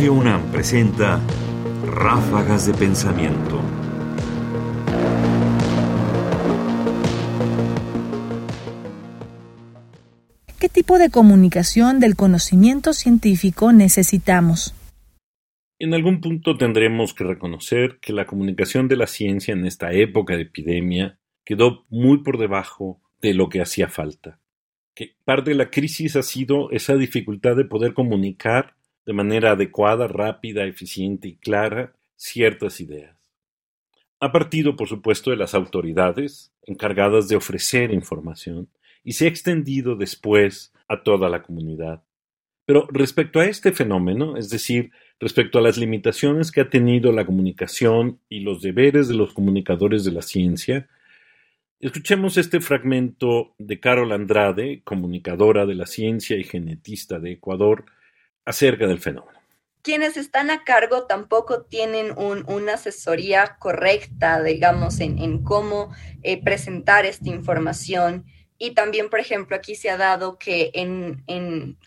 Radio UNAM presenta Ráfagas de Pensamiento. ¿Qué tipo de comunicación del conocimiento científico necesitamos? En algún punto tendremos que reconocer que la comunicación de la ciencia en esta época de epidemia quedó muy por debajo de lo que hacía falta. Que parte de la crisis ha sido esa dificultad de poder comunicar de manera adecuada, rápida, eficiente y clara ciertas ideas. Ha partido, por supuesto, de las autoridades encargadas de ofrecer información y se ha extendido después a toda la comunidad. Pero respecto a este fenómeno, es decir, respecto a las limitaciones que ha tenido la comunicación y los deberes de los comunicadores de la ciencia, escuchemos este fragmento de Carol Andrade, comunicadora de la ciencia y genetista de Ecuador, acerca del fenómeno. Quienes están a cargo tampoco tienen una asesoría correcta, digamos, en, cómo eh, presentar esta información. Y también, por ejemplo, aquí se ha dado que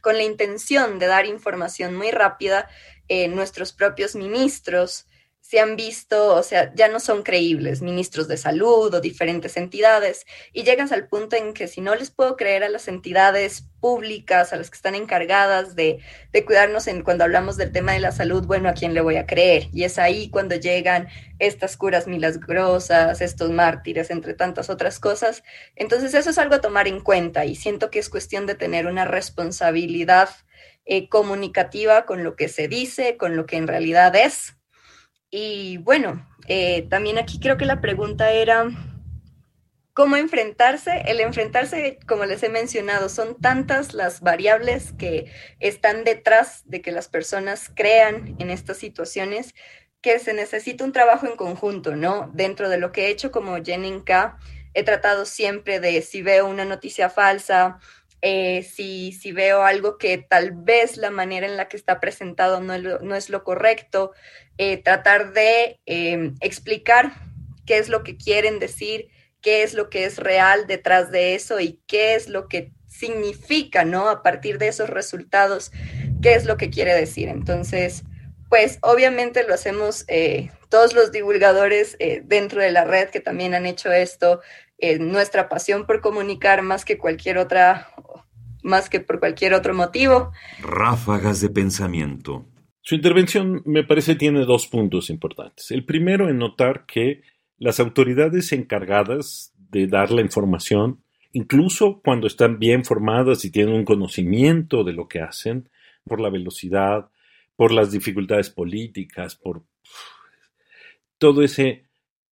con la intención de dar información muy rápida, eh, nuestros propios ministros se han visto, o sea, ya no son creíbles, ministros de salud o diferentes entidades, y llegas al punto en que si no les puedo creer a las entidades públicas, a las que están encargadas de, de cuidarnos en, cuando hablamos del tema de la salud, bueno, ¿a quién le voy a creer? Y es ahí cuando llegan estas curas milagrosas, estos mártires, entre tantas otras cosas. Entonces, eso es algo a tomar en cuenta y siento que es cuestión de tener una responsabilidad eh, comunicativa con lo que se dice, con lo que en realidad es y bueno, eh, también aquí creo que la pregunta era, ¿cómo enfrentarse? El enfrentarse, como les he mencionado, son tantas las variables que están detrás de que las personas crean en estas situaciones que se necesita un trabajo en conjunto, ¿no? Dentro de lo que he hecho como Jenin K, he tratado siempre de si veo una noticia falsa, eh, si, si, veo algo que tal vez la manera en la que está presentado no, no es lo correcto, eh, tratar de em, explicar qué es lo que quieren decir, qué es lo que es real detrás de eso y qué es lo que significa, ¿no? A partir de esos resultados, qué es lo que quiere decir. Entonces, pues obviamente lo hacemos eh, todos los divulgadores eh, dentro de la red que también han hecho esto, nuestra pasión por comunicar más que cualquier otra, más que por cualquier otro motivo. Ráfagas de pensamiento. Su intervención me parece tiene dos puntos importantes. El primero en notar que las autoridades encargadas de dar la información, incluso cuando están bien formadas y tienen un conocimiento de lo que hacen, por la velocidad, por las dificultades políticas, por todo ese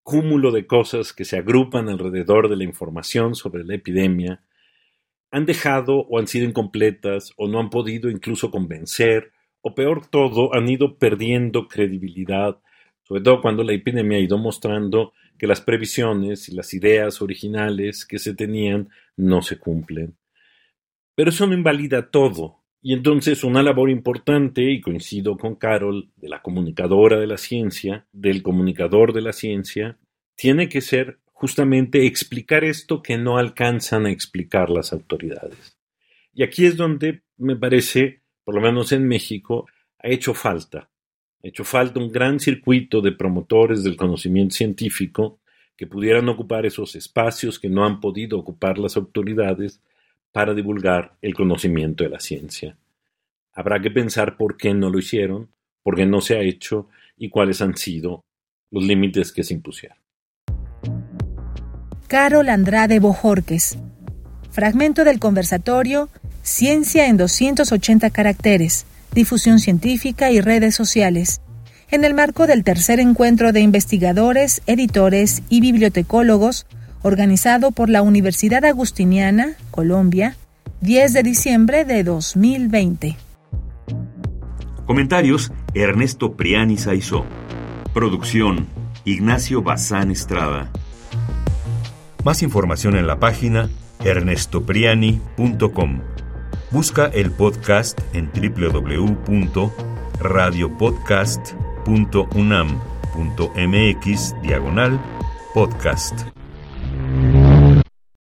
cúmulo de cosas que se agrupan alrededor de la información sobre la epidemia, han dejado o han sido incompletas o no han podido incluso convencer o peor todo, han ido perdiendo credibilidad, sobre todo cuando la epidemia ha ido mostrando que las previsiones y las ideas originales que se tenían no se cumplen. Pero eso no invalida todo, y entonces una labor importante, y coincido con Carol, de la comunicadora de la ciencia, del comunicador de la ciencia, tiene que ser justamente explicar esto que no alcanzan a explicar las autoridades. Y aquí es donde me parece por lo menos en México, ha hecho falta. Ha hecho falta un gran circuito de promotores del conocimiento científico que pudieran ocupar esos espacios que no han podido ocupar las autoridades para divulgar el conocimiento de la ciencia. Habrá que pensar por qué no lo hicieron, por qué no se ha hecho y cuáles han sido los límites que se impusieron. Carol Andrade Bojorques. Fragmento del conversatorio Ciencia en 280 caracteres, difusión científica y redes sociales, en el marco del tercer encuentro de investigadores, editores y bibliotecólogos organizado por la Universidad Agustiniana, Colombia, 10 de diciembre de 2020. Comentarios: Ernesto Priani Saizó. Producción: Ignacio Bazán Estrada. Más información en la página ernestopriani.com. Busca el podcast en www.radiopodcast.unam.mx diagonal podcast.